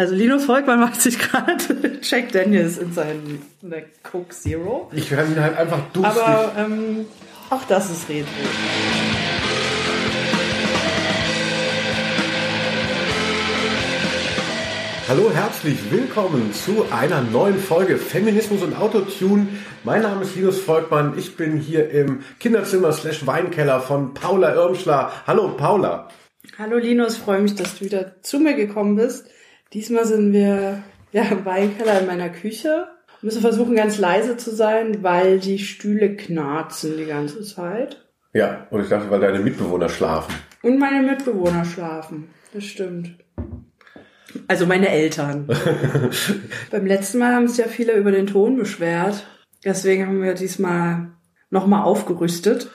Also Linus Volkmann macht sich gerade Jack Daniels in seinen in der Coke Zero. Ich werde ihn halt einfach durstig. Aber ähm, auch das ist Retro. Hallo, herzlich willkommen zu einer neuen Folge Feminismus und Autotune. Mein Name ist Linus Volkmann. Ich bin hier im Kinderzimmer slash Weinkeller von Paula Irmschler. Hallo, Paula. Hallo Linus, freue mich, dass du wieder zu mir gekommen bist. Diesmal sind wir ja, im Weinkeller in meiner Küche. Wir müssen versuchen, ganz leise zu sein, weil die Stühle knarzen die ganze Zeit. Ja, und ich dachte, weil deine Mitbewohner schlafen. Und meine Mitbewohner schlafen. Das stimmt. Also meine Eltern. Beim letzten Mal haben sich ja viele über den Ton beschwert. Deswegen haben wir diesmal nochmal aufgerüstet.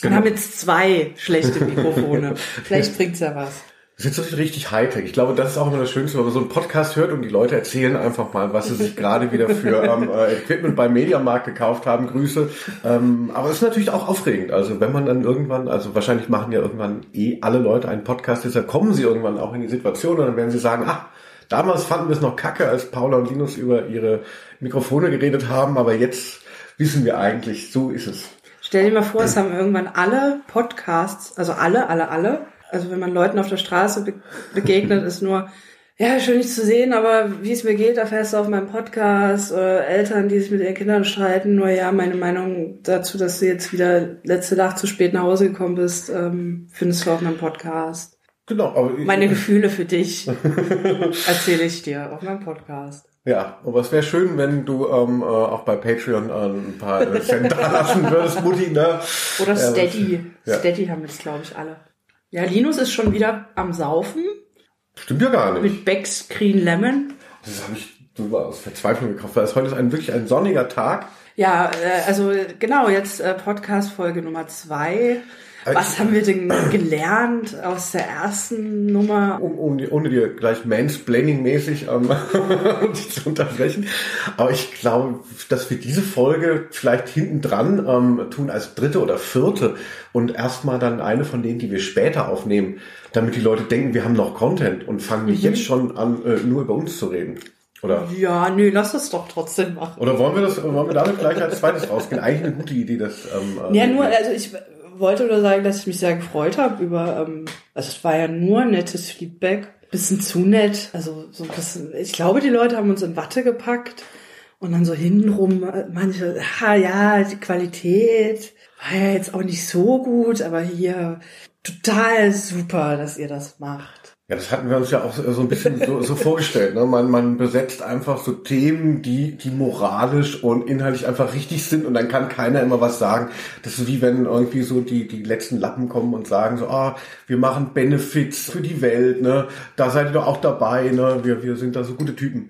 Genau. Und haben jetzt zwei schlechte Mikrofone. Vielleicht bringt's ja was. Das ist jetzt richtig Hightech. Ich glaube, das ist auch immer das Schönste, wenn man so einen Podcast hört und die Leute erzählen einfach mal, was sie sich gerade wieder für ähm, äh, Equipment beim Mediamarkt gekauft haben. Grüße. Ähm, aber es ist natürlich auch aufregend. Also wenn man dann irgendwann, also wahrscheinlich machen ja irgendwann eh alle Leute einen Podcast, deshalb kommen sie irgendwann auch in die Situation und dann werden sie sagen, ach, damals fanden wir es noch kacke, als Paula und Linus über ihre Mikrofone geredet haben, aber jetzt wissen wir eigentlich, so ist es. Stell dir mal vor, es haben irgendwann alle Podcasts, also alle, alle, alle, also wenn man Leuten auf der Straße be begegnet, ist nur, ja, schön dich zu sehen, aber wie es mir geht, erfährst du auf meinem Podcast. Oder Eltern, die sich mit ihren Kindern streiten, nur ja, meine Meinung dazu, dass du jetzt wieder letzte Nacht zu spät nach Hause gekommen bist, ähm, findest du auf meinem Podcast. Genau, aber ich, Meine Gefühle für dich erzähle ich dir auf meinem Podcast. Ja, aber es wäre schön, wenn du ähm, äh, auch bei Patreon äh, ein paar äh, Cent da lassen würdest, Mutti, ne? Oder Steady. ja. Steady haben jetzt, glaube ich, alle. Ja, Linus ist schon wieder am Saufen Stimmt ja gar nicht. mit Becks Green Lemon. Das habe ich nur aus Verzweiflung gekauft, weil es heute ist ein wirklich ein sonniger Tag. Ja, äh, also genau, jetzt äh, Podcast-Folge Nummer zwei. Also Was haben wir denn gelernt aus der ersten Nummer? Um, um, ohne dir gleich Mansplaining-mäßig ähm, zu unterbrechen. Aber ich glaube, dass wir diese Folge vielleicht hinten dran ähm, tun als dritte oder vierte und erstmal dann eine von denen, die wir später aufnehmen, damit die Leute denken, wir haben noch Content und fangen nicht jetzt schon an, äh, nur über uns zu reden. Oder? Ja, nö, lass es doch trotzdem machen. Oder wollen wir das, wollen wir damit gleich als zweites rausgehen? Eigentlich eine gute Idee, das. Ähm, Ja, ähm, nur, also ich wollte nur sagen, dass ich mich sehr gefreut habe über, ähm, also es war ja nur nettes Feedback, bisschen zu nett, also so ein bisschen, ich glaube, die Leute haben uns in Watte gepackt und dann so hintenrum äh, manche, ha, ja, die Qualität war ja jetzt auch nicht so gut, aber hier total super, dass ihr das macht. Ja, das hatten wir uns ja auch so ein bisschen so, so vorgestellt. Ne? Man, man besetzt einfach so Themen, die, die moralisch und inhaltlich einfach richtig sind und dann kann keiner immer was sagen. Das ist wie wenn irgendwie so die, die letzten Lappen kommen und sagen so, ah, wir machen Benefits für die Welt, ne? Da seid ihr doch auch dabei, ne? Wir, wir sind da so gute Typen.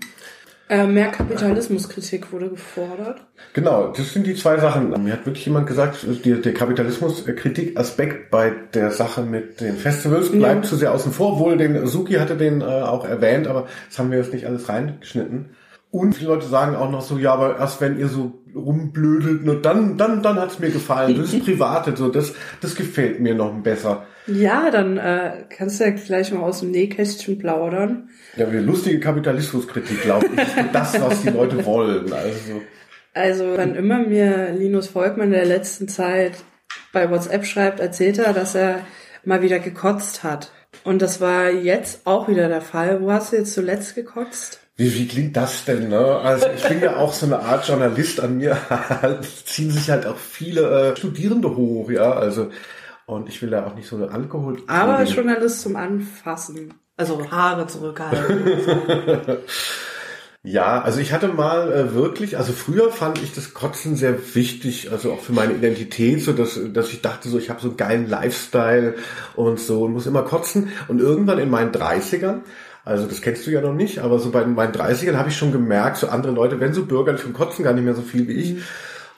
Äh, mehr Kapitalismuskritik wurde gefordert. Genau, das sind die zwei Sachen. Mir hat wirklich jemand gesagt, der, der Kapitalismus-Kritik-Aspekt bei der Sache mit den Festivals bleibt Ja. zu sehr außen vor. Wohl den Suki hatte den äh, auch erwähnt, aber das haben wir jetzt nicht alles reingeschnitten. Und viele Leute sagen auch noch so, ja, aber erst wenn ihr so rumblödelt, nur dann, dann, dann hat's mir gefallen. Das ist private, so das, das gefällt mir noch besser. Ja, dann äh, kannst du ja gleich mal aus dem Nähkästchen plaudern. Ja, wie lustige Kapitalismuskritik, glaube ich, ist das, was die Leute wollen. Also Also, wann immer mir Linus Volkmann in der letzten Zeit bei WhatsApp schreibt, erzählt er, dass er mal wieder gekotzt hat. Und das war jetzt auch wieder der Fall. Wo hast du jetzt zuletzt gekotzt? Wie, wie klingt das denn, ne? Also ich bin ja auch so eine Art Journalist an mir, ziehen sich halt auch viele äh, Studierende hoch, ja, also und ich will da auch nicht so eine Alkohol. Aber Journalist zum Anfassen. Also Haare zurückhalten. Ja, also ich hatte mal äh, wirklich, also früher fand ich das Kotzen sehr wichtig, also auch für meine Identität, so dass, dass ich dachte so, ich habe so einen geilen Lifestyle und so und muss immer kotzen. Und irgendwann in meinen 30ern, also das kennst du ja noch nicht, aber so bei meinen 30ern habe ich schon gemerkt, so andere Leute, wenn so bürgerlich und kotzen gar nicht mehr so viel wie ich.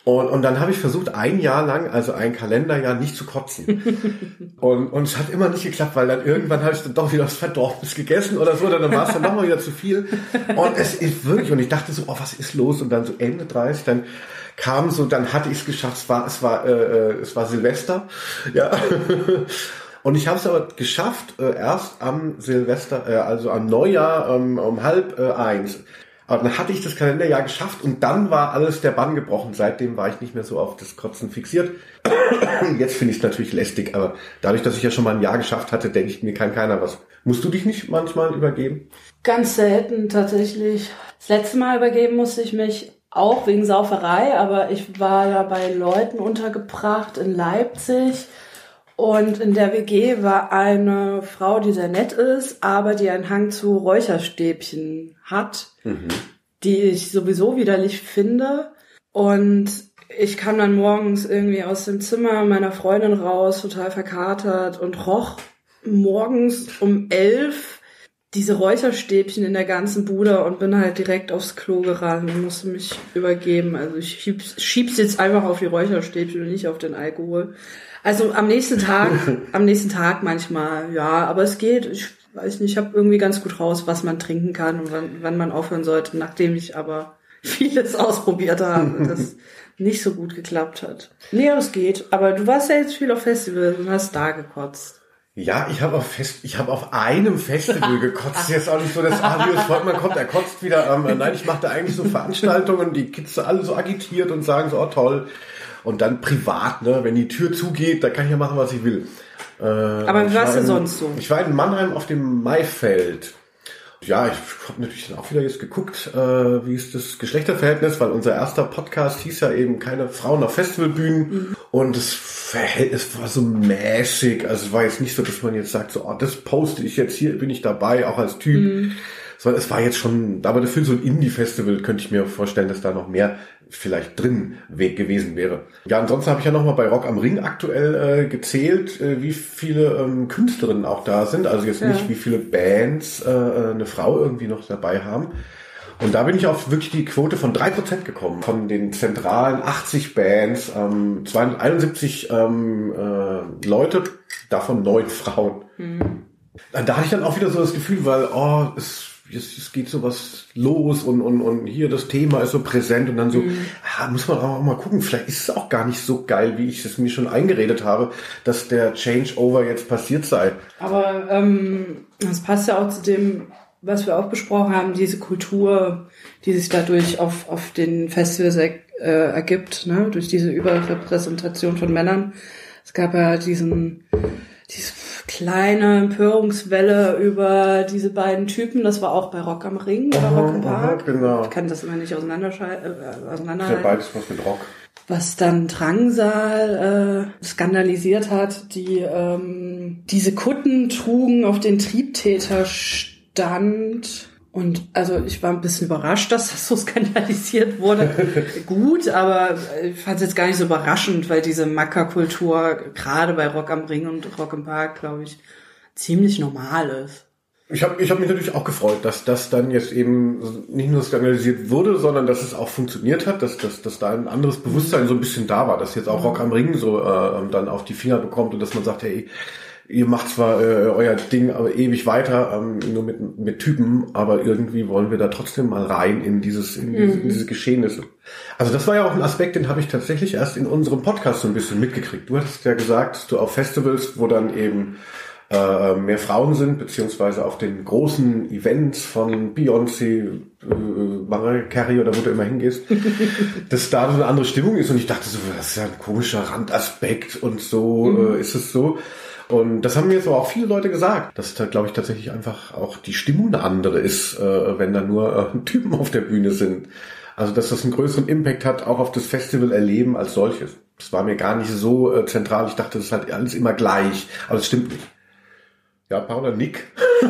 Und, und dann habe ich versucht, ein Jahr lang, also ein Kalenderjahr, nicht zu kotzen. und, und es hat immer nicht geklappt, weil dann irgendwann habe ich dann doch wieder was Verdorbenes gegessen oder so, dann war es dann nochmal wieder zu viel. Und es ist wirklich, und ich dachte so, oh, was ist los? Und dann so Ende 30, dann kam so, dann hatte ich es geschafft, es war, es war, äh, äh, es war Silvester, ja. Und ich habe es aber geschafft, äh, erst am Silvester, äh, also am Neujahr ähm, um halb äh, eins. Aber dann hatte ich das Kalenderjahr geschafft und dann war alles der Bann gebrochen. Seitdem war ich nicht mehr so auf das Kotzen fixiert. Jetzt finde ich es natürlich lästig, aber dadurch, dass ich ja schon mal ein Jahr geschafft hatte, denke ich, mir kann keiner was. Musst du dich nicht manchmal übergeben? Ganz selten tatsächlich. Das letzte Mal übergeben musste ich mich auch wegen Sauferei, aber ich war ja bei Leuten untergebracht in Leipzig und in der WG war eine Frau, die sehr nett ist, aber die einen Hang zu Räucherstäbchen hat, mhm. die ich sowieso widerlich finde. Und ich kam dann morgens irgendwie aus dem Zimmer meiner Freundin raus, total verkatert und roch morgens um elf diese Räucherstäbchen in der ganzen Bude und bin halt direkt aufs Klo gerannt und musste mich übergeben. Also ich schieb's, schieb's jetzt einfach auf die Räucherstäbchen und nicht auf den Alkohol. Also am nächsten Tag, am nächsten Tag manchmal, ja, aber es geht. Ich weiß nicht, ich habe irgendwie ganz gut raus, was man trinken kann und wann, wann man aufhören sollte, nachdem ich aber vieles ausprobiert habe, das nicht so gut geklappt hat. Nee, es geht. Aber du warst ja jetzt viel auf Festivals und hast da gekotzt. Ja, ich habe auf Fest, ich habe auf einem Festival gekotzt. Jetzt auch nicht so, dass Arius Volkmann kommt, er kotzt wieder. Ähm, nein, ich mache da eigentlich so Veranstaltungen, die Kids alle so agitiert und sagen so, oh toll. Und dann privat, ne, wenn die Tür zugeht, da kann ich ja machen, was ich will. Äh, Aber wie warst du sonst so? Ich war in Mannheim auf dem Maifeld ja, ich habe natürlich dann auch wieder jetzt geguckt, äh, wie ist das Geschlechterverhältnis, weil unser erster Podcast hieß ja eben keine Frauen auf Festivalbühnen mhm. und das Verhältnis war so mäßig. Also es war jetzt nicht so, dass man jetzt sagt, so, oh, das poste ich jetzt hier, bin ich dabei, auch als Typ. Mhm sondern es war jetzt schon, aber dafür so ein Indie-Festival könnte ich mir vorstellen, dass da noch mehr vielleicht drin Weg gewesen wäre. Ja, ansonsten habe ich ja noch mal bei Rock am Ring aktuell äh, gezählt, äh, wie viele ähm, Künstlerinnen auch da sind. Also jetzt ja. nicht, wie viele Bands äh, äh eine Frau irgendwie noch dabei haben. Und da bin ich auf wirklich die Quote von drei Prozent gekommen. Von den zentralen 80 Bands, ähm, 271 ähm, äh, Leute, davon neun Frauen. Mhm. Da hatte ich dann auch wieder so das Gefühl, weil, oh, es es, es geht so was los und, und, und hier das Thema ist so präsent und dann so, mhm. ah, muss man auch mal gucken, vielleicht ist es auch gar nicht so geil, wie ich es mir schon eingeredet habe, dass der Changeover jetzt passiert sei. Aber ähm, das passt ja auch zu dem, was wir auch besprochen haben, diese Kultur, die sich dadurch auf, auf den Festivals äh, ergibt, ne? durch diese Überrepräsentation von Männern. Es gab ja diesen, diese kleine Empörungswelle über diese beiden Typen. Das war auch bei Rock am Ring oder aha, Rock im Park. Aha, genau. Ich kann das immer nicht auseinanderscheiden. Äh, auseinanderhalten. Ja, beides was mit Rock. Was dann Drangsal äh, skandalisiert hat, die ähm, diese Kutten trugen auf den Triebtäter stand und also ich war ein bisschen überrascht, dass das so skandalisiert wurde. Gut, aber ich fand es jetzt gar nicht so überraschend, weil diese Mackerkultur gerade bei Rock am Ring und Rock im Park, glaube ich, ziemlich normal ist. Ich habe ich hab mich natürlich auch gefreut, dass das dann jetzt eben nicht nur skandalisiert wurde, sondern dass es auch funktioniert hat, dass, dass, dass da ein anderes Bewusstsein so ein bisschen da war, dass jetzt auch Rock am Ring so äh, dann auf die Finger bekommt und dass man sagt, hey, ihr macht zwar äh, euer Ding aber ewig weiter, ähm, nur mit, mit Typen, aber irgendwie wollen wir da trotzdem mal rein in dieses, in diese, in diese Geschehnisse. Also das war ja auch ein Aspekt, den habe ich tatsächlich erst in unserem Podcast so ein bisschen mitgekriegt. Du hattest ja gesagt, dass du auf Festivals, wo dann eben äh, mehr Frauen sind, beziehungsweise auf den großen Events von Beyoncé, äh, Mariah Carey oder wo du immer hingehst, dass da so eine andere Stimmung ist und ich dachte so, das ist ja ein komischer Randaspekt und so mhm. äh, ist es so. Und das haben mir jetzt aber auch viele Leute gesagt, dass da, glaube ich, tatsächlich einfach auch die Stimmung eine andere ist, äh, wenn da nur äh, Typen auf der Bühne sind. Also, dass das einen größeren Impact hat, auch auf das Festival-Erleben als solches. Das war mir gar nicht so äh, zentral. Ich dachte, das ist halt alles immer gleich. Aber das stimmt nicht. Ja, Paula, Nick.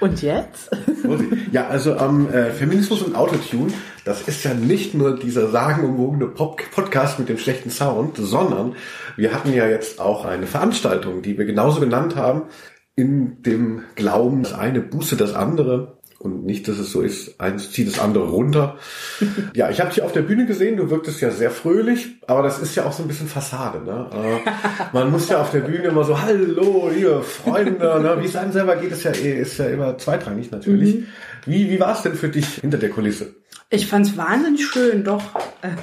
Und jetzt? Ja, also ähm, äh, Feminismus und Autotune, das ist ja nicht nur dieser sagenumwogene Pop Podcast mit dem schlechten Sound, sondern wir hatten ja jetzt auch eine Veranstaltung, die wir genauso genannt haben, in dem Glauben, das eine boostet das andere und nicht, dass es so ist, eins zieht das andere runter. ja, ich habe dich auf der Bühne gesehen, du wirktest ja sehr fröhlich, aber das ist ja auch so ein bisschen Fassade. Ne? Äh, man muss ja auf der Bühne immer so, hallo, liebe Freunde, ne? wie es einem selber geht, ist ja, eh, ist ja immer zweitrangig natürlich. Mhm. Wie, wie war es denn für dich hinter der Kulisse? Ich fand es wahnsinnig schön, doch.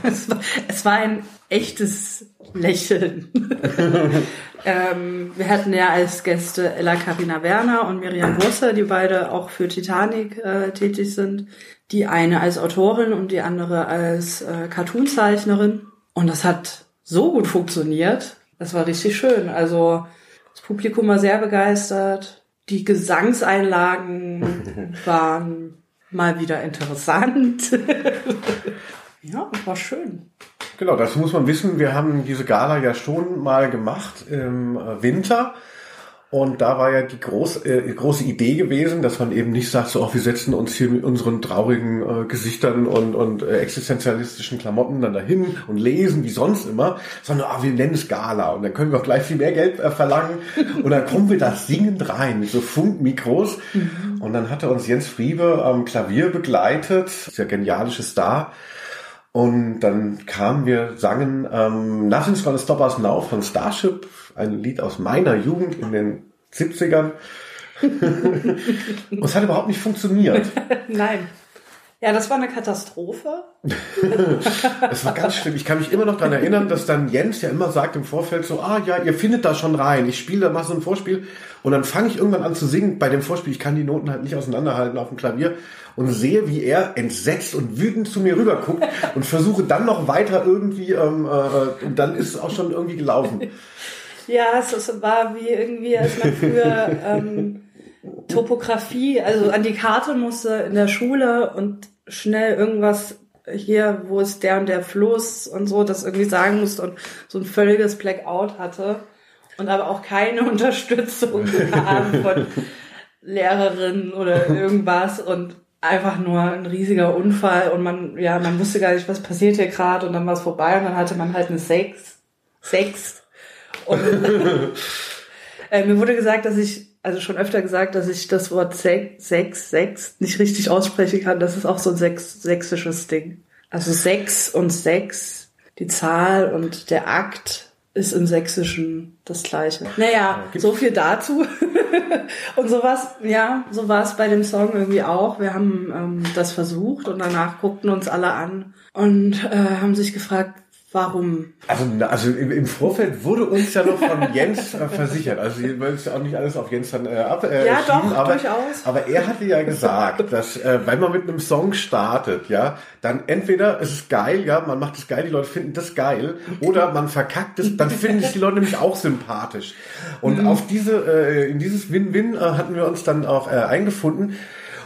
Es war, es war ein echtes Lächeln. ähm, wir hatten ja als Gäste Ella Karina Werner und Miriam Wurster, die beide auch für Titanic äh, tätig sind. Die eine als Autorin und die andere als äh, Cartoonzeichnerin. Und das hat so gut funktioniert. Das war richtig schön. Also das Publikum war sehr begeistert. Die Gesangseinlagen waren mal wieder interessant. ja, war schön. Genau, das muss man wissen. Wir haben diese Gala ja schon mal gemacht im Winter. Und da war ja die groß, äh, große Idee gewesen, dass man eben nicht sagt, so, oh, wir setzen uns hier mit unseren traurigen äh, Gesichtern und, und äh, existenzialistischen Klamotten dann dahin und lesen, wie sonst immer, sondern ah, wir nennen es Gala und dann können wir auch gleich viel mehr Geld äh, verlangen. Und dann kommen wir da singend rein mit so Funkmikros. Mhm. und dann hatte uns Jens Friebe am Klavier begleitet, der genialische Star, und dann kamen wir, sangen ähm, Nothing's Gonna Stop Us Now von Starship, ein Lied aus meiner Jugend in den 70ern. Und es hat überhaupt nicht funktioniert. Nein. Ja, das war eine Katastrophe. Es war ganz schlimm. Ich kann mich immer noch daran erinnern, dass dann Jens ja immer sagt im Vorfeld so, ah ja, ihr findet da schon rein. Ich spiele da mal so ein Vorspiel und dann fange ich irgendwann an zu singen bei dem Vorspiel. Ich kann die Noten halt nicht auseinanderhalten auf dem Klavier und sehe, wie er entsetzt und wütend zu mir rüber guckt und versuche dann noch weiter irgendwie, ähm, äh, und dann ist es auch schon irgendwie gelaufen. Ja, es war wie irgendwie, als man früher ähm, Topografie, also an die Karte musste in der Schule und schnell irgendwas hier, wo ist der und der Fluss und so, das irgendwie sagen musste und so ein völliges Blackout hatte und aber auch keine Unterstützung bekam von Lehrerinnen oder irgendwas und einfach nur ein riesiger Unfall und man, ja, man wusste gar nicht, was passiert hier gerade und dann war es vorbei und dann hatte man halt eine Sex. Sex. Und äh, mir wurde gesagt, dass ich, also schon öfter gesagt, dass ich das Wort Sex, Sex, Sex nicht richtig aussprechen kann. Das ist auch so ein Sex, sächsisches Ding. Also Sex und Sex, die Zahl und der Akt ist im Sächsischen das Gleiche. Naja, ja, so viel dazu. und sowas, ja, so war es bei dem Song irgendwie auch. Wir haben ähm, das versucht und danach guckten uns alle an und äh, haben sich gefragt, Warum? Also, also im, im, Vorfeld wurde uns ja noch von Jens äh, versichert. Also wir wollen es ja auch nicht alles auf Jens dann äh, ab. Äh, ja, doch, aber, durchaus. Aber er hatte ja gesagt, dass äh, wenn man mit einem Song startet, ja, dann entweder ist es geil, ja, man macht es geil, die Leute finden das geil, oder man verkackt es, dann finden es die Leute nämlich auch sympathisch. Und mhm. auf diese, äh, in dieses Win-Win äh, hatten wir uns dann auch äh, eingefunden.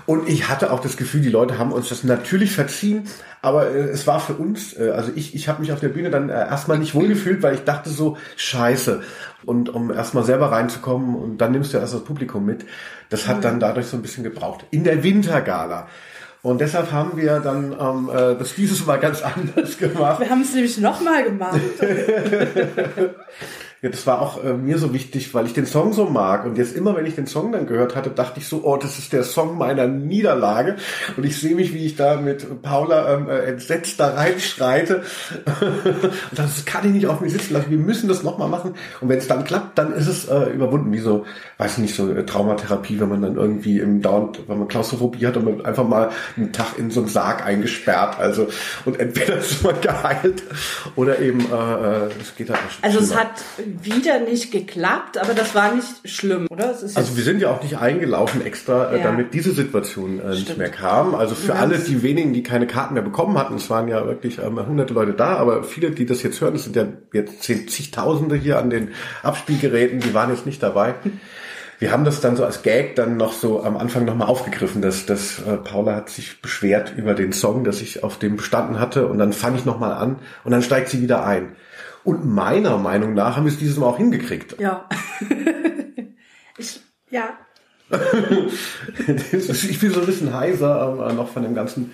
Und ich hatte auch das Gefühl, die Leute haben uns das natürlich verziehen, aber äh, es war für uns, äh, also ich, ich habe mich auf der Bühne dann äh, erstmal nicht wohlgefühlt, weil ich dachte so, scheiße. Und um erstmal selber reinzukommen und dann nimmst du erst das Publikum mit, das hat dann dadurch so ein bisschen gebraucht. In der Wintergala. Und deshalb haben wir dann ähm, äh, das dieses Mal ganz anders gemacht. Wir haben es nämlich nochmal gemacht. Ja, das war auch äh, mir so wichtig, weil ich den Song so mag. Und jetzt immer, wenn ich den Song dann gehört hatte, dachte ich so, oh, das ist der Song meiner Niederlage. Und ich sehe mich, wie ich da mit Paula ähm, äh, entsetzt da reinschreite. und das kann ich nicht auf mir sitzen lassen. Wir müssen das nochmal machen. Und wenn es dann klappt, dann ist es äh, überwunden. Wie so, weiß nicht, so äh, Traumatherapie, wenn man dann irgendwie im Down, wenn man Klaustrophobie hat und man einfach mal einen Tag in so einen Sarg eingesperrt. Also, und entweder ist man geheilt oder eben, äh, äh es geht halt nicht. Also es hat wieder nicht geklappt, aber das war nicht schlimm, oder? also wir sind ja auch nicht eingelaufen extra, äh, ja. damit diese Situation äh, nicht mehr kam. Also für alle die wenigen, die keine Karten mehr bekommen hatten, es waren ja wirklich ähm, hunderte Leute da, aber viele, die das jetzt hören, es sind ja jetzt zigtausende hier an den Abspielgeräten, die waren jetzt nicht dabei. Wir haben das dann so als Gag dann noch so am Anfang nochmal aufgegriffen, dass, dass äh, Paula hat sich beschwert über den Song, dass ich auf dem bestanden hatte und dann fange ich nochmal an und dann steigt sie wieder ein. Und meiner Meinung nach haben wir es dieses Mal auch hingekriegt. Ja. ich, ja. ich bin so ein bisschen heiser äh, noch von dem ganzen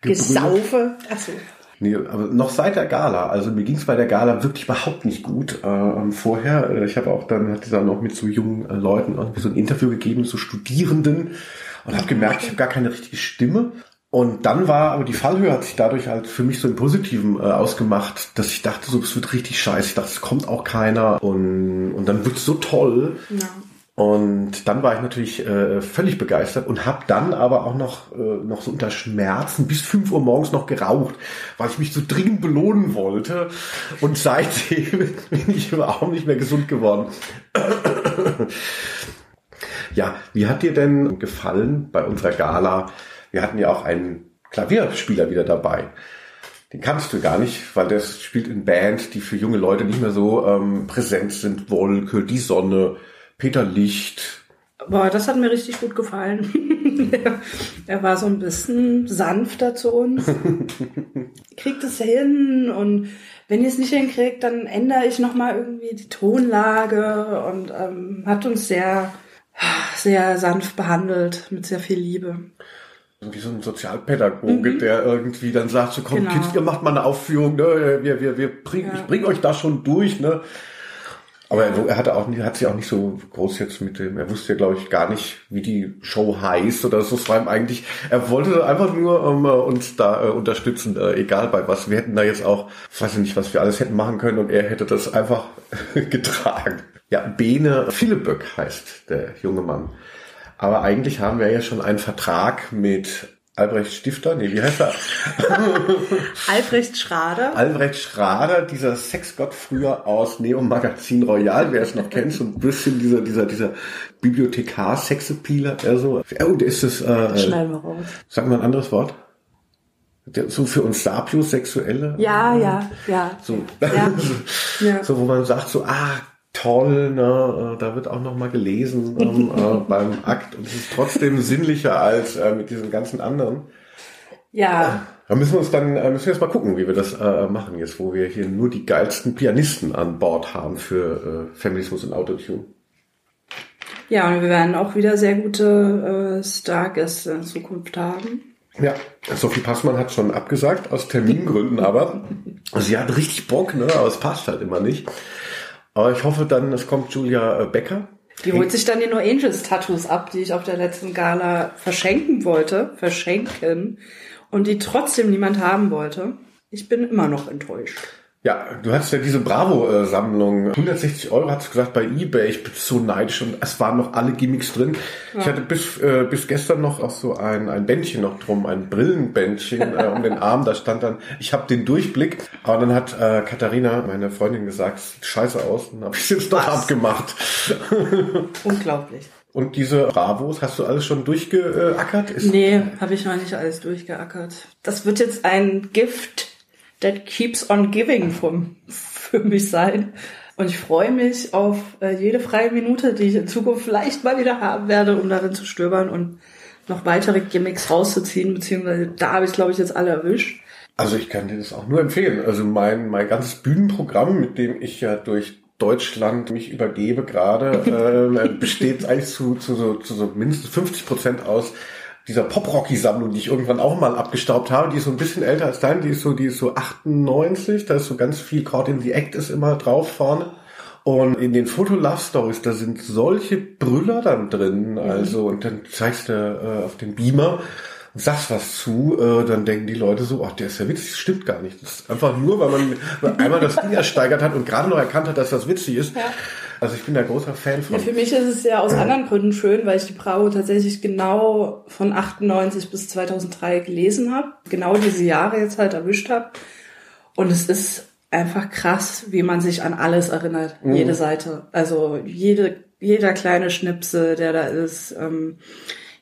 Gebrüll. Gesaufe. Achso. Nee, aber noch seit der Gala. Also mir ging es bei der Gala wirklich überhaupt nicht gut äh, vorher. Äh, ich habe auch dann hatte dann noch mit so jungen äh, Leuten irgendwie so ein Interview gegeben, so Studierenden und habe gemerkt, ich habe gar keine richtige Stimme. Und dann war, aber die Fallhöhe hat sich dadurch halt für mich so im Positiven äh, ausgemacht, dass ich dachte, so, es wird richtig scheiße. Ich dachte, es kommt auch keiner. Und, und dann wird es so toll. Ja. Und dann war ich natürlich äh, völlig begeistert und habe dann aber auch noch, äh, noch so unter Schmerzen bis 5 Uhr morgens noch geraucht, weil ich mich so dringend belohnen wollte. Und seitdem bin ich überhaupt nicht mehr gesund geworden. ja, wie hat dir denn gefallen bei unserer Gala? Wir hatten ja auch einen Klavierspieler wieder dabei. Den kannst du gar nicht, weil der spielt in Band, die für junge Leute nicht mehr so ähm, präsent sind. Wolke, die Sonne, Peter Licht. Boah, das hat mir richtig gut gefallen. er war so ein bisschen sanfter zu uns. Kriegt es hin und wenn ihr es nicht hinkriegt, dann ändere ich nochmal irgendwie die Tonlage und ähm, hat uns sehr, sehr sanft behandelt, mit sehr viel Liebe wie so ein Sozialpädagoge, mhm. der irgendwie dann sagt, so komm, genau. Kids, ihr macht mal eine Aufführung, ne? wir, wir, wir bringen, ja. ich bring euch da schon durch, ne? Aber er, er hatte auch hat sich auch nicht so groß jetzt mit dem, er wusste ja, glaube ich, gar nicht, wie die Show heißt oder so. Es war ihm eigentlich, er wollte einfach nur ähm, uns da äh, unterstützen, äh, egal bei was. Wir hätten da jetzt auch, ich weiß nicht, was wir alles hätten machen können und er hätte das einfach getragen. Ja, Bene Philippböck heißt der junge Mann. Aber eigentlich haben wir ja schon einen Vertrag mit Albrecht Stifter, nee, wie heißt er? Albrecht Schrader. Albrecht Schrader, dieser Sexgott früher aus Neo Magazin Royal, wer es noch kennt, so ein bisschen dieser, dieser, dieser Bibliothekar, Sexappealer, er so. Oh, der ist das, äh, Schneiden wir raus. Sagen wir ein anderes Wort? so für uns Sapiosexuelle. Ja, ja, ja. So, ja. ja. so, wo man sagt so, ah, toll, ne? Äh, da wird auch noch mal gelesen ähm, äh, beim Akt und es ist trotzdem sinnlicher als äh, mit diesen ganzen anderen. Ja. Da müssen wir uns dann äh, müssen wir jetzt mal gucken, wie wir das äh, machen jetzt, wo wir hier nur die geilsten Pianisten an Bord haben für äh, Feminismus und Autotune. Ja, und wir werden auch wieder sehr gute äh, Stargäste in Zukunft haben. Ja, Sophie Passmann hat schon abgesagt, aus Termingründen aber. Sie hat richtig Bock, ne? aber es passt halt immer nicht. Aber ich hoffe dann, es kommt Julia äh, Becker. Die holt sich dann die No Angels Tattoos ab, die ich auf der letzten Gala verschenken wollte, verschenken und die trotzdem niemand haben wollte. Ich bin immer noch enttäuscht. Ja, du hast ja diese Bravo-Sammlung. 160 Euro hast du gesagt bei Ebay. Ich bin so neidisch und es waren noch alle Gimmicks drin. Ja. Ich hatte bis, äh, bis gestern noch auch so ein, ein Bändchen noch drum, ein Brillenbändchen äh, um den Arm. Da stand dann, ich habe den Durchblick. Aber dann hat äh, Katharina, meine Freundin, gesagt, sieht scheiße aus. Und habe ich es jetzt doch abgemacht. Unglaublich. Und diese Bravos, hast du alles schon durchgeackert? Ist nee, habe ich noch nicht alles durchgeackert. Das wird jetzt ein Gift that keeps on giving vom, für mich sein. Und ich freue mich auf äh, jede freie Minute, die ich in Zukunft vielleicht mal wieder haben werde, um darin zu stöbern und noch weitere Gimmicks rauszuziehen, beziehungsweise da habe ich, glaube ich, jetzt alle erwischt. Also ich kann dir das auch nur empfehlen. Also mein, mein ganzes Bühnenprogramm, mit dem ich ja durch Deutschland mich übergebe gerade, äh, besteht eigentlich zu, zu, so, zu so mindestens 50 Prozent aus dieser Pop-Rocky-Sammlung, die ich irgendwann auch mal abgestaubt habe, die ist so ein bisschen älter als dein, die ist so, die ist so 98, da ist so ganz viel Caught in the Act ist immer drauf vorne. Und in den Foto-Love-Stories, da sind solche Brüller dann drin, mhm. also, und dann zeigst du äh, auf den Beamer sagst was zu, äh, dann denken die Leute so, ach, der ist ja witzig, das stimmt gar nicht. Das ist einfach nur, weil man einmal das Ding ersteigert hat und gerade noch erkannt hat, dass das witzig ist. Ja also ich bin da großer Fan von. Ja, für mich ist es ja aus anderen Gründen schön, weil ich die Bravo tatsächlich genau von 98 bis 2003 gelesen habe. Genau diese Jahre jetzt halt erwischt habe. Und es ist einfach krass, wie man sich an alles erinnert. Mhm. Jede Seite. Also jede, jeder kleine Schnipsel, der da ist, ähm,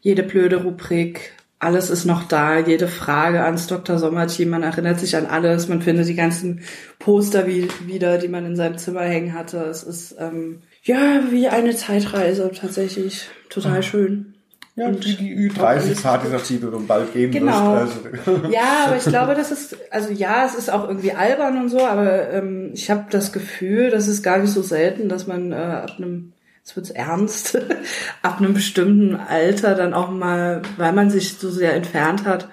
jede blöde Rubrik, alles ist noch da, jede Frage ans Dr. Sommerteam, man erinnert sich an alles, man findet die ganzen Poster wie, wieder, die man in seinem Zimmer hängen hatte. Es ist ähm, ja wie eine Zeitreise tatsächlich total schön. Ja, und die, die Ü30-Party, dass die du bald gehen genau. wirst. Also. Ja, aber ich glaube, das ist, also ja, es ist auch irgendwie albern und so, aber ähm, ich habe das Gefühl, das ist gar nicht so selten, dass man äh, ab einem jetzt wird's ernst, ab einem bestimmten Alter dann auch mal, weil man sich so sehr entfernt hat,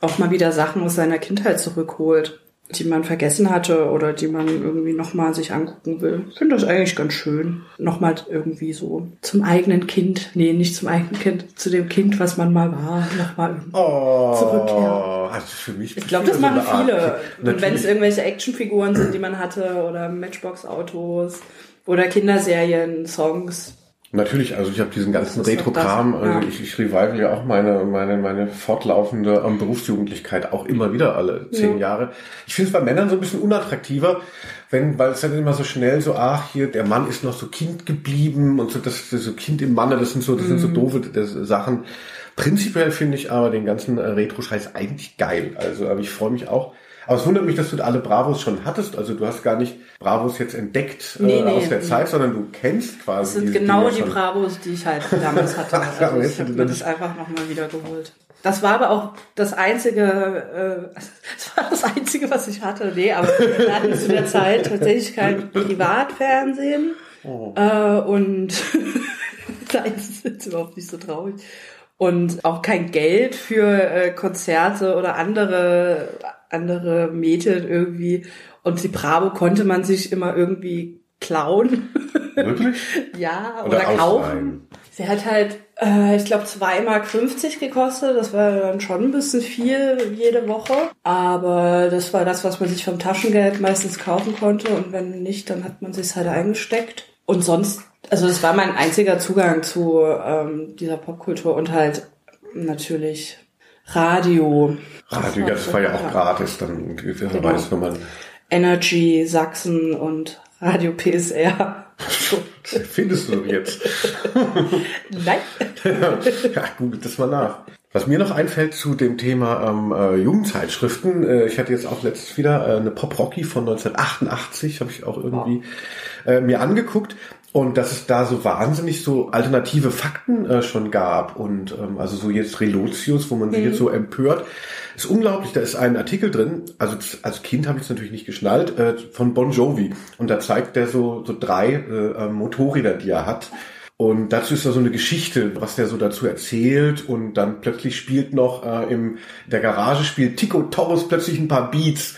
auch mal wieder Sachen aus seiner Kindheit zurückholt, die man vergessen hatte oder die man irgendwie nochmal sich angucken will. Ich finde das eigentlich ganz schön. Nochmal irgendwie so zum eigenen Kind, nee, nicht zum eigenen Kind, zu dem Kind, was man mal war, nochmal oh, zurückkehren. Also für mich ich glaube, das so machen viele. Wenn es irgendwelche Actionfiguren sind, die man hatte oder Matchbox-Autos oder Kinderserien, Songs. Natürlich, also ich habe diesen ganzen Retro-Kram, also ja. ich, ich revive ja auch meine, meine, meine fortlaufende ähm, Berufsjugendlichkeit auch immer wieder alle zehn ja. Jahre. Ich finde es bei Männern so ein bisschen unattraktiver, wenn, weil es dann immer so schnell so, ach, hier, der Mann ist noch so Kind geblieben und so, das, das so Kind im Manne, das sind so, das mhm. sind so mhm. doofe das, Sachen. Prinzipiell finde ich aber den ganzen äh, Retro-Scheiß eigentlich geil. Also, aber ich freue mich auch, aber es wundert mich, dass du alle Bravos schon hattest. Also du hast gar nicht Bravos jetzt entdeckt äh, nee, nee, aus der nee. Zeit, sondern du kennst quasi. Das sind genau Dinge die schon. Bravos, die ich halt damals hatte. Also ich habe mir das einfach nochmal wieder geholt. Das war aber auch das einzige, äh, das war das einzige, was ich hatte. Nee, aber wir hatten zu der Zeit tatsächlich kein Privatfernsehen. Oh. Äh, und das ist jetzt überhaupt nicht so traurig. Und auch kein Geld für äh, Konzerte oder andere andere Medien irgendwie. Und die Bravo konnte man sich immer irgendwie klauen. Wirklich? ja, oder, oder kaufen. Sie hat halt, äh, ich glaube, 2,50 Mark gekostet. Das war dann schon ein bisschen viel jede Woche. Aber das war das, was man sich vom Taschengeld meistens kaufen konnte. Und wenn nicht, dann hat man sich halt eingesteckt. Und sonst, also das war mein einziger Zugang zu ähm, dieser Popkultur und halt natürlich Radio. Radio, das, das war ja auch gratis, dann genau. weiß, wenn man. Energy, Sachsen und Radio PSR. Findest du jetzt? Nein. ja, google das mal nach. Was mir noch einfällt zu dem Thema ähm, äh, Jugendzeitschriften, äh, ich hatte jetzt auch letztes wieder äh, eine Pop Rocky von 1988, habe ich auch irgendwie äh, mir angeguckt und dass es da so wahnsinnig so alternative Fakten äh, schon gab und ähm, also so jetzt Relotius, wo man sich jetzt mhm. so empört, ist unglaublich. Da ist ein Artikel drin, also als Kind habe ich es natürlich nicht geschnallt, äh, von Bon Jovi und da zeigt der so so drei äh, Motorräder, die er hat. Und dazu ist da so eine Geschichte, was der so dazu erzählt. Und dann plötzlich spielt noch äh, im der Garage spielt Tico Torres plötzlich ein paar Beats.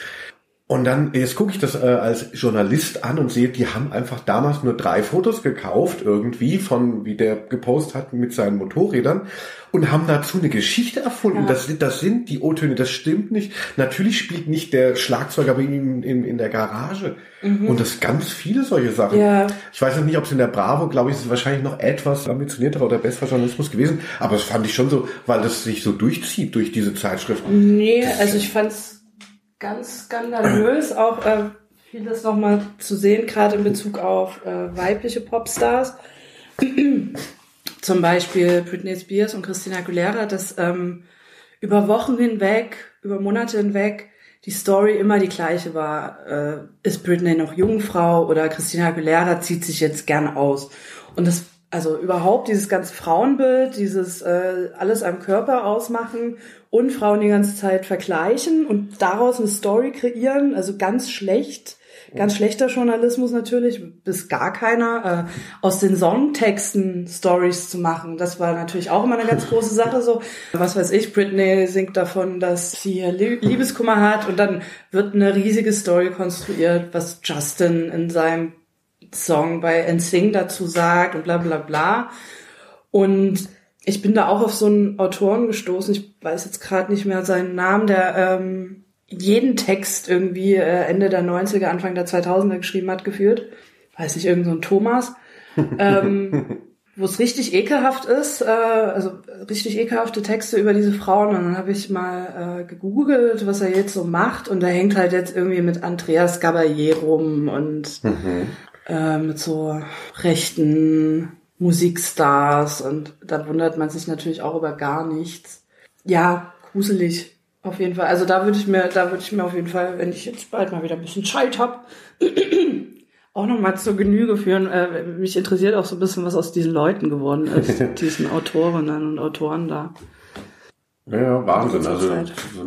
Und dann, jetzt gucke ich das äh, als Journalist an und sehe, die haben einfach damals nur drei Fotos gekauft, irgendwie, von wie der gepostet hat mit seinen Motorrädern und haben dazu eine Geschichte erfunden. Ja. Das, das sind die O-Töne, das stimmt nicht. Natürlich spielt nicht der Schlagzeuger bei ihm in, in der Garage. Mhm. Und das ganz viele solche Sachen. Ja. Ich weiß nicht, ob es in der Bravo, glaube ich, ist wahrscheinlich noch etwas ambitionierter oder besserer Journalismus gewesen. Aber das fand ich schon so, weil das sich so durchzieht durch diese Zeitschriften. Nee, also ich fand's ganz skandalös, auch äh, vieles nochmal zu sehen, gerade in Bezug auf äh, weibliche Popstars. Zum Beispiel Britney Spears und Christina Aguilera, dass ähm, über Wochen hinweg, über Monate hinweg die Story immer die gleiche war. Äh, ist Britney noch Jungfrau oder Christina Aguilera zieht sich jetzt gern aus? Und das, also überhaupt dieses ganze Frauenbild, dieses äh, alles am Körper ausmachen und Frauen die ganze Zeit vergleichen und daraus eine Story kreieren, also ganz schlecht, ganz schlechter Journalismus natürlich, bis gar keiner, äh, aus den Songtexten Stories zu machen. Das war natürlich auch immer eine ganz große Sache so. Was weiß ich, Britney singt davon, dass sie Liebeskummer hat und dann wird eine riesige Story konstruiert, was Justin in seinem Song bei NSYNC dazu sagt und bla bla bla. Und ich bin da auch auf so einen Autoren gestoßen, ich weiß jetzt gerade nicht mehr seinen Namen, der ähm, jeden Text irgendwie äh, Ende der 90er, Anfang der 2000er geschrieben hat, geführt. Weiß nicht, irgend so ein Thomas. ähm, wo es richtig ekelhaft ist, äh, also richtig ekelhafte Texte über diese Frauen. Und dann habe ich mal äh, gegoogelt, was er jetzt so macht. Und da hängt halt jetzt irgendwie mit Andreas Gabayé rum und mhm. Äh, mit so rechten Musikstars und da wundert man sich natürlich auch über gar nichts. Ja, gruselig auf jeden Fall. Also da würde ich mir, da würde ich mir auf jeden Fall, wenn ich jetzt bald mal wieder ein bisschen Zeit habe, auch nochmal zur Genüge führen. Äh, mich interessiert auch so ein bisschen, was aus diesen Leuten geworden ist, diesen Autorinnen und Autoren da. Ja, Wahnsinn. Also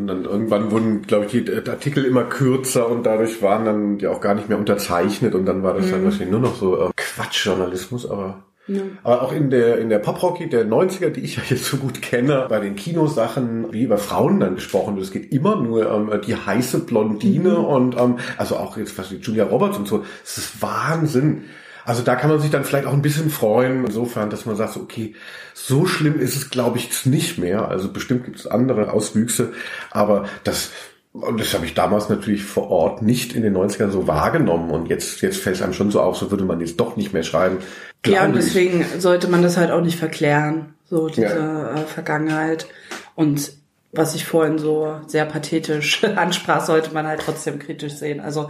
dann irgendwann wurden, glaube ich, die Artikel immer kürzer und dadurch waren dann die auch gar nicht mehr unterzeichnet und dann war das mhm. dann wahrscheinlich nur noch so äh, Quatschjournalismus, aber ja. Aber auch in der, in der Pop-Rocky der 90er, die ich ja jetzt so gut kenne, bei den Kinosachen, wie über Frauen dann gesprochen wird. Es geht immer nur um ähm, die heiße Blondine mhm. und um, ähm, also auch jetzt was wie Julia Roberts und so. Das ist Wahnsinn. Also da kann man sich dann vielleicht auch ein bisschen freuen, insofern, dass man sagt, so, okay, so schlimm ist es, glaube ich, nicht mehr. Also bestimmt gibt es andere Auswüchse, aber das Und das habe ich damals natürlich vor Ort nicht in den 90ern so wahrgenommen. Und jetzt, jetzt fällt es einem schon so auf, so würde man jetzt doch nicht mehr schreiben. Ja, und deswegen ich. sollte man das halt auch nicht verklären, so diese ja. Äh, Vergangenheit. Und was ich vorhin so sehr pathetisch ansprach, sollte man halt trotzdem kritisch sehen. Also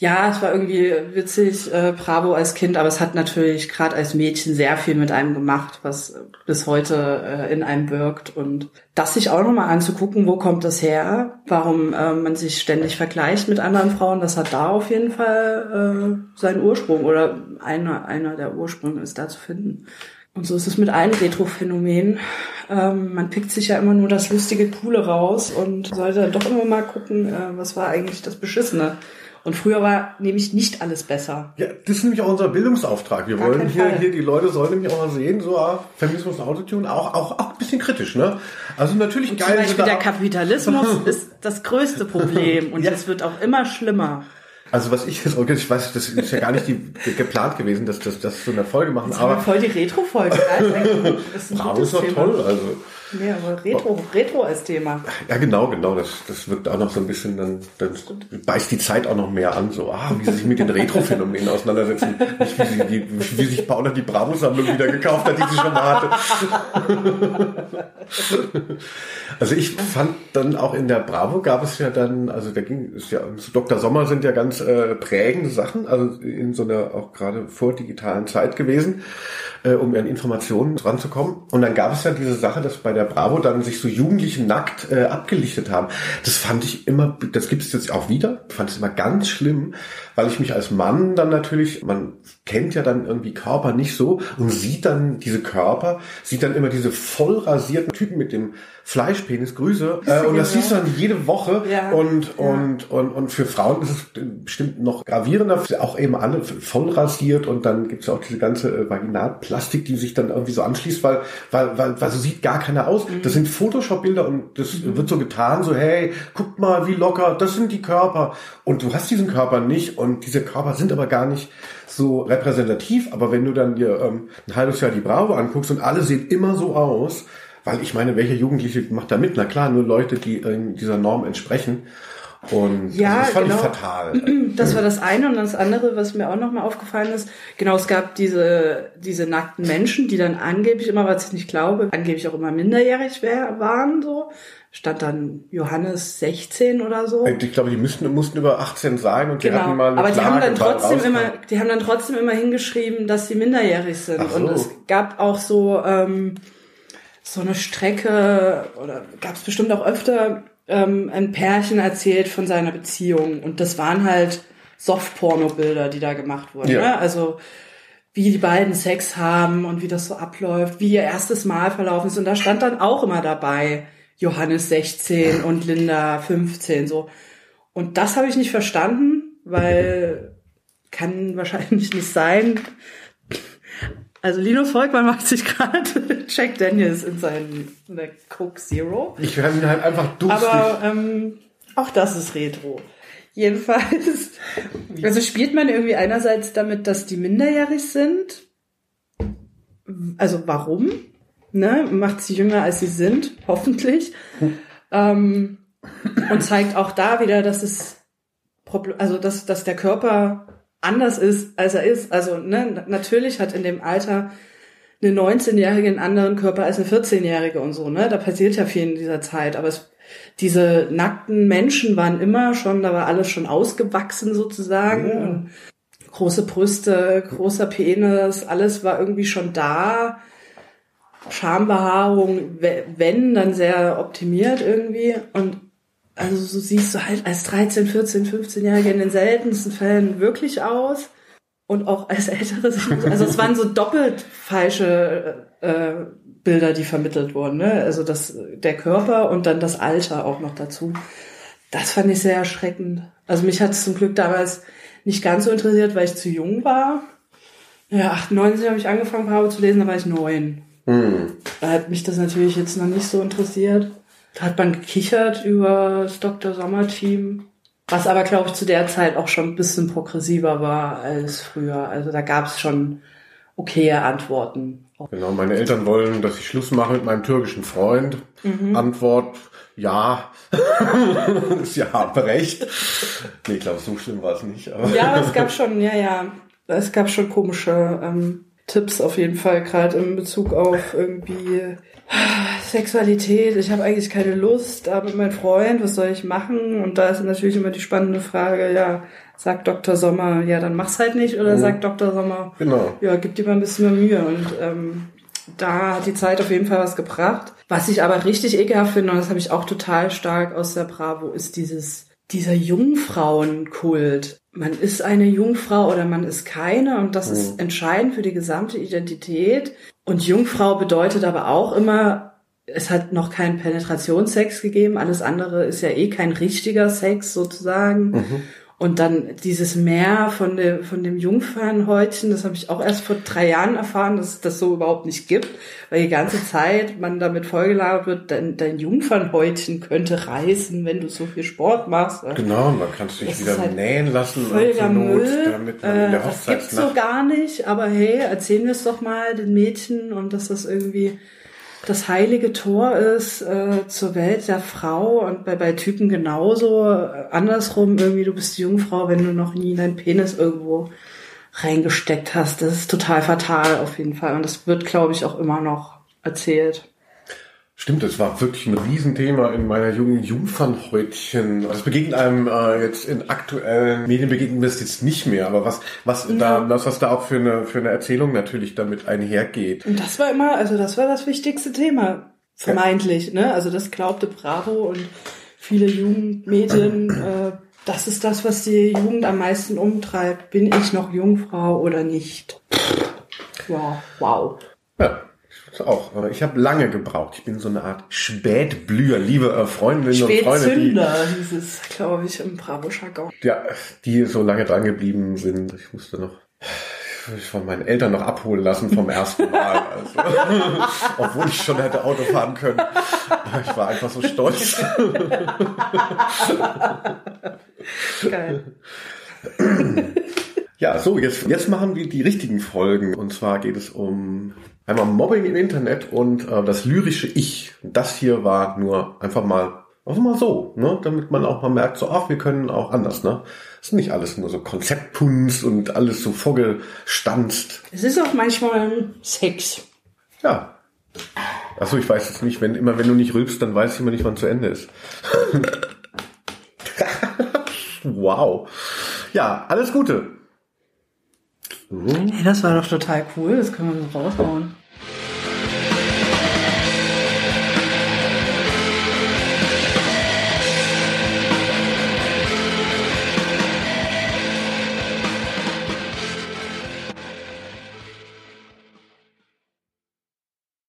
ja, es war irgendwie witzig, äh, Bravo als Kind, aber es hat natürlich gerade als Mädchen sehr viel mit einem gemacht, was bis heute äh, in einem wirkt. Und das sich auch nochmal anzugucken, wo kommt das her, warum äh, man sich ständig vergleicht mit anderen Frauen, das hat da auf jeden Fall äh, seinen Ursprung oder einer, einer der Ursprünge ist da zu finden. Und so ist es mit allen Retro-Phänomenen. Ähm, man pickt sich ja immer nur das lustige, coole raus und sollte dann doch immer mal gucken, äh, was war eigentlich das Beschissene. Und früher war nämlich nicht alles besser. Ja, das ist nämlich auch unser Bildungsauftrag. Wir Gar wollen hier, hier, die Leute sollen nämlich auch mal sehen, so ah, Feminismus und Autotune, auch, auch, auch ein bisschen kritisch, ne? Also natürlich und geil. Zum Beispiel der Kapitalismus ist das größte Problem und ja. es wird auch immer schlimmer. Also was ich jetzt, ich weiß, das ist ja gar nicht die, geplant gewesen, dass das so eine Folge machen, das aber voll die Retro-Folge. das Bravo ist doch toll, also Nee, aber Retro, Retro als Thema. Ja, genau, genau. Das, das wirkt auch noch so ein bisschen, dann, dann beißt die Zeit auch noch mehr an, so, ah, wie sie sich mit den Retro-Phänomenen auseinandersetzen. Wie, sie, die, wie sich Paula die Bravo-Sammlung wieder gekauft hat, die sie schon mal hatte. also ich fand dann auch in der Bravo gab es ja dann, also da ging es ja, so Dr. Sommer sind ja ganz äh, prägende Sachen, also in so einer auch gerade vor digitalen Zeit gewesen äh, um an Informationen ranzukommen. Und dann gab es ja diese Sache, dass bei der Bravo dann sich so Jugendliche nackt äh, abgelichtet haben. Das fand ich immer, das gibt es jetzt auch wieder, fand es immer ganz schlimm, weil ich mich als Mann dann natürlich, man kennt ja dann irgendwie Körper nicht so und sieht dann diese Körper, sieht dann immer diese voll rasierten Typen mit dem Fleischpenis, Grüße. Äh, und das siehst du dann jede Woche. Ja. Und, ja. und, und, und für Frauen ist es bestimmt noch gravierender, auch eben alle voll rasiert und dann gibt's ja auch diese ganze äh, Vaginalplastik, die sich dann irgendwie so anschließt, weil, weil, weil, weil so sieht gar keiner aus. Mhm. Das sind Photoshop-Bilder und das mhm. wird so getan, so hey, guck mal, wie locker, das sind die Körper. Und du hast diesen Körper nicht und diese Körper sind aber gar nicht so repräsentativ. Aber wenn du dann dir ähm, ein halbes Jahr die Bravo anguckst und alle sehen immer so aus, weil ich meine, welche Jugendliche macht da mit? Na klar, nur Leute, die in dieser Norm entsprechen. Und ja, also das fand genau. ich fatal. Das war das eine und das andere, was mir auch nochmal aufgefallen ist, genau, es gab diese, diese nackten Menschen, die dann angeblich immer, was ich nicht glaube, angeblich auch immer minderjährig wär, waren, so. Stand dann Johannes 16 oder so. Ich glaube, die müssten, mussten über 18 sein und die genau. hatten mal eine Aber die haben dann trotzdem immer, die haben dann trotzdem immer hingeschrieben, dass sie minderjährig sind. So. Und es gab auch so, ähm, so eine Strecke oder gab es bestimmt auch öfter ähm, ein Pärchen erzählt von seiner Beziehung und das waren halt Soft-Porno-Bilder, die da gemacht wurden. Ja. Ne? Also wie die beiden Sex haben und wie das so abläuft, wie ihr erstes Mal verlaufen ist und da stand dann auch immer dabei Johannes 16 und Linda 15 so und das habe ich nicht verstanden, weil kann wahrscheinlich nicht sein, also Lino Volkmann macht sich gerade Jack Daniels in seinen in der Coke Zero. Ich werde ihn halt einfach durstig. Aber ähm, auch das ist Retro. Jedenfalls, also spielt man irgendwie einerseits damit, dass die minderjährig sind. Also warum? Ne? Macht sie jünger, als sie sind, hoffentlich. Hm. Ähm, und zeigt auch da wieder, dass es also dass, dass der Körper anders ist, als er ist. Also ne, natürlich hat in dem Alter eine 19-Jährige einen anderen Körper als eine 14-Jährige und so. Ne, da passiert ja viel in dieser Zeit. Aber es, diese nackten Menschen waren immer schon, da war alles schon ausgewachsen sozusagen. Ja. Große Brüste, großer Penis, alles war irgendwie schon da. Schambehaarung, wenn, dann sehr optimiert irgendwie. Und also so siehst du halt als 13, 14, 15-Jährige in den seltensten Fällen wirklich aus. Und auch als ältere, also es waren so doppelt falsche äh, Bilder, die vermittelt wurden. Ne? Also das, der Körper und dann das Alter auch noch dazu. Das fand ich sehr erschreckend. Also mich hat es zum Glück damals nicht ganz so interessiert, weil ich zu jung war. Ja, 98 habe ich angefangen, Bravo zu lesen, da war ich neun. Mhm. Da hat mich das natürlich jetzt noch nicht so interessiert. Da hat man gekichert über das Dr. Sommer-Team, was aber, glaube ich, zu der Zeit auch schon ein bisschen progressiver war als früher. Also da gab es schon okaye Antworten. Genau, meine Eltern wollen, dass ich Schluss mache mit meinem türkischen Freund. Antwort, ja. ja recht. Nee, ich glaube, so schlimm war es nicht. Aber Ja, aber es gab schon, ja, ja, es gab schon komische ähm, Tipps auf jeden Fall, gerade in Bezug auf irgendwie Sexualität. Ich habe eigentlich keine Lust, aber mein Freund, was soll ich machen? Und da ist natürlich immer die spannende Frage, ja, sagt Dr. Sommer, ja, dann mach's halt nicht, oder sagt Dr. Sommer, Genau. ja, gib dir mal ein bisschen mehr Mühe. Und ähm, da hat die Zeit auf jeden Fall was gebracht. Was ich aber richtig ekelhaft finde, und das habe ich auch total stark aus der Bravo, ist dieses, dieser Jungfrauenkult. Man ist eine Jungfrau oder man ist keine und das ist entscheidend für die gesamte Identität. Und Jungfrau bedeutet aber auch immer, es hat noch keinen Penetrationssex gegeben, alles andere ist ja eh kein richtiger Sex sozusagen. Und dann dieses Meer von, dem von dem Jungfernhäutchen, das habe ich auch erst vor drei Jahren erfahren, dass es das so überhaupt nicht gibt, weil die ganze Zeit man damit vollgelagert wird, dein, dein Jungfernhäutchen könnte reißen, wenn du so viel Sport machst. Genau, man kann sich Das wieder halt nähen lassen und zur Not, damit man in Äh, der das gibt's so gar nicht, aber hey, erzählen wir es doch mal den Mädchen und dass das irgendwie das heilige Tor ist äh, zur Welt der Frau und bei, bei Typen genauso. Äh, andersrum, irgendwie, du bist Jungfrau, wenn du noch nie deinen Penis irgendwo reingesteckt hast. Das ist total fatal auf jeden Fall. Und das wird, glaube ich, auch immer noch erzählt. Stimmt, das war wirklich ein Riesenthema in meiner jungen Jungfernhäutchen. Das begegnet einem äh, jetzt in aktuellen Medien begegnet mir das jetzt nicht mehr, aber was was da was, was da auch für eine für eine Erzählung natürlich damit einhergeht. Und das war immer, also das war das wichtigste Thema, vermeintlich, ne? Also das glaubte Bravo und viele Jugendmedien, äh, das ist das, was die Jugend am meisten umtreibt. Bin ich noch Jungfrau oder nicht? Ja, wow. Ja, auch. Aber ich habe lange gebraucht. Ich bin so eine Art Spätblüher, liebe äh, Freundinnen und Freunde, die Spätzünder hieß es, glaube ich, im Bravo-Jargon. ja, die so lange dran geblieben sind. Ich musste noch ich von meinen Eltern noch abholen lassen vom ersten Mal. Also, obwohl ich schon hätte Auto fahren können. Ich war einfach so stolz. Geil. Ja, so, jetzt, jetzt machen wir die richtigen Folgen. Und zwar geht es um einmal Mobbing im Internet und äh, das lyrische Ich. Das hier war nur einfach mal, einfach mal so, ne? damit man auch mal merkt, so, ach, wir können auch anders. Ne? Es ist nicht alles nur so Konzeptkunst und alles so vorgestanzt. Es ist auch manchmal Sex. Ja. Achso, ich weiß jetzt nicht, wenn immer wenn du nicht rülpst, dann weiß ich immer nicht, wann zu Ende ist. wow. Ja, alles Gute. Hey, das war doch total cool, das können wir so raushauen.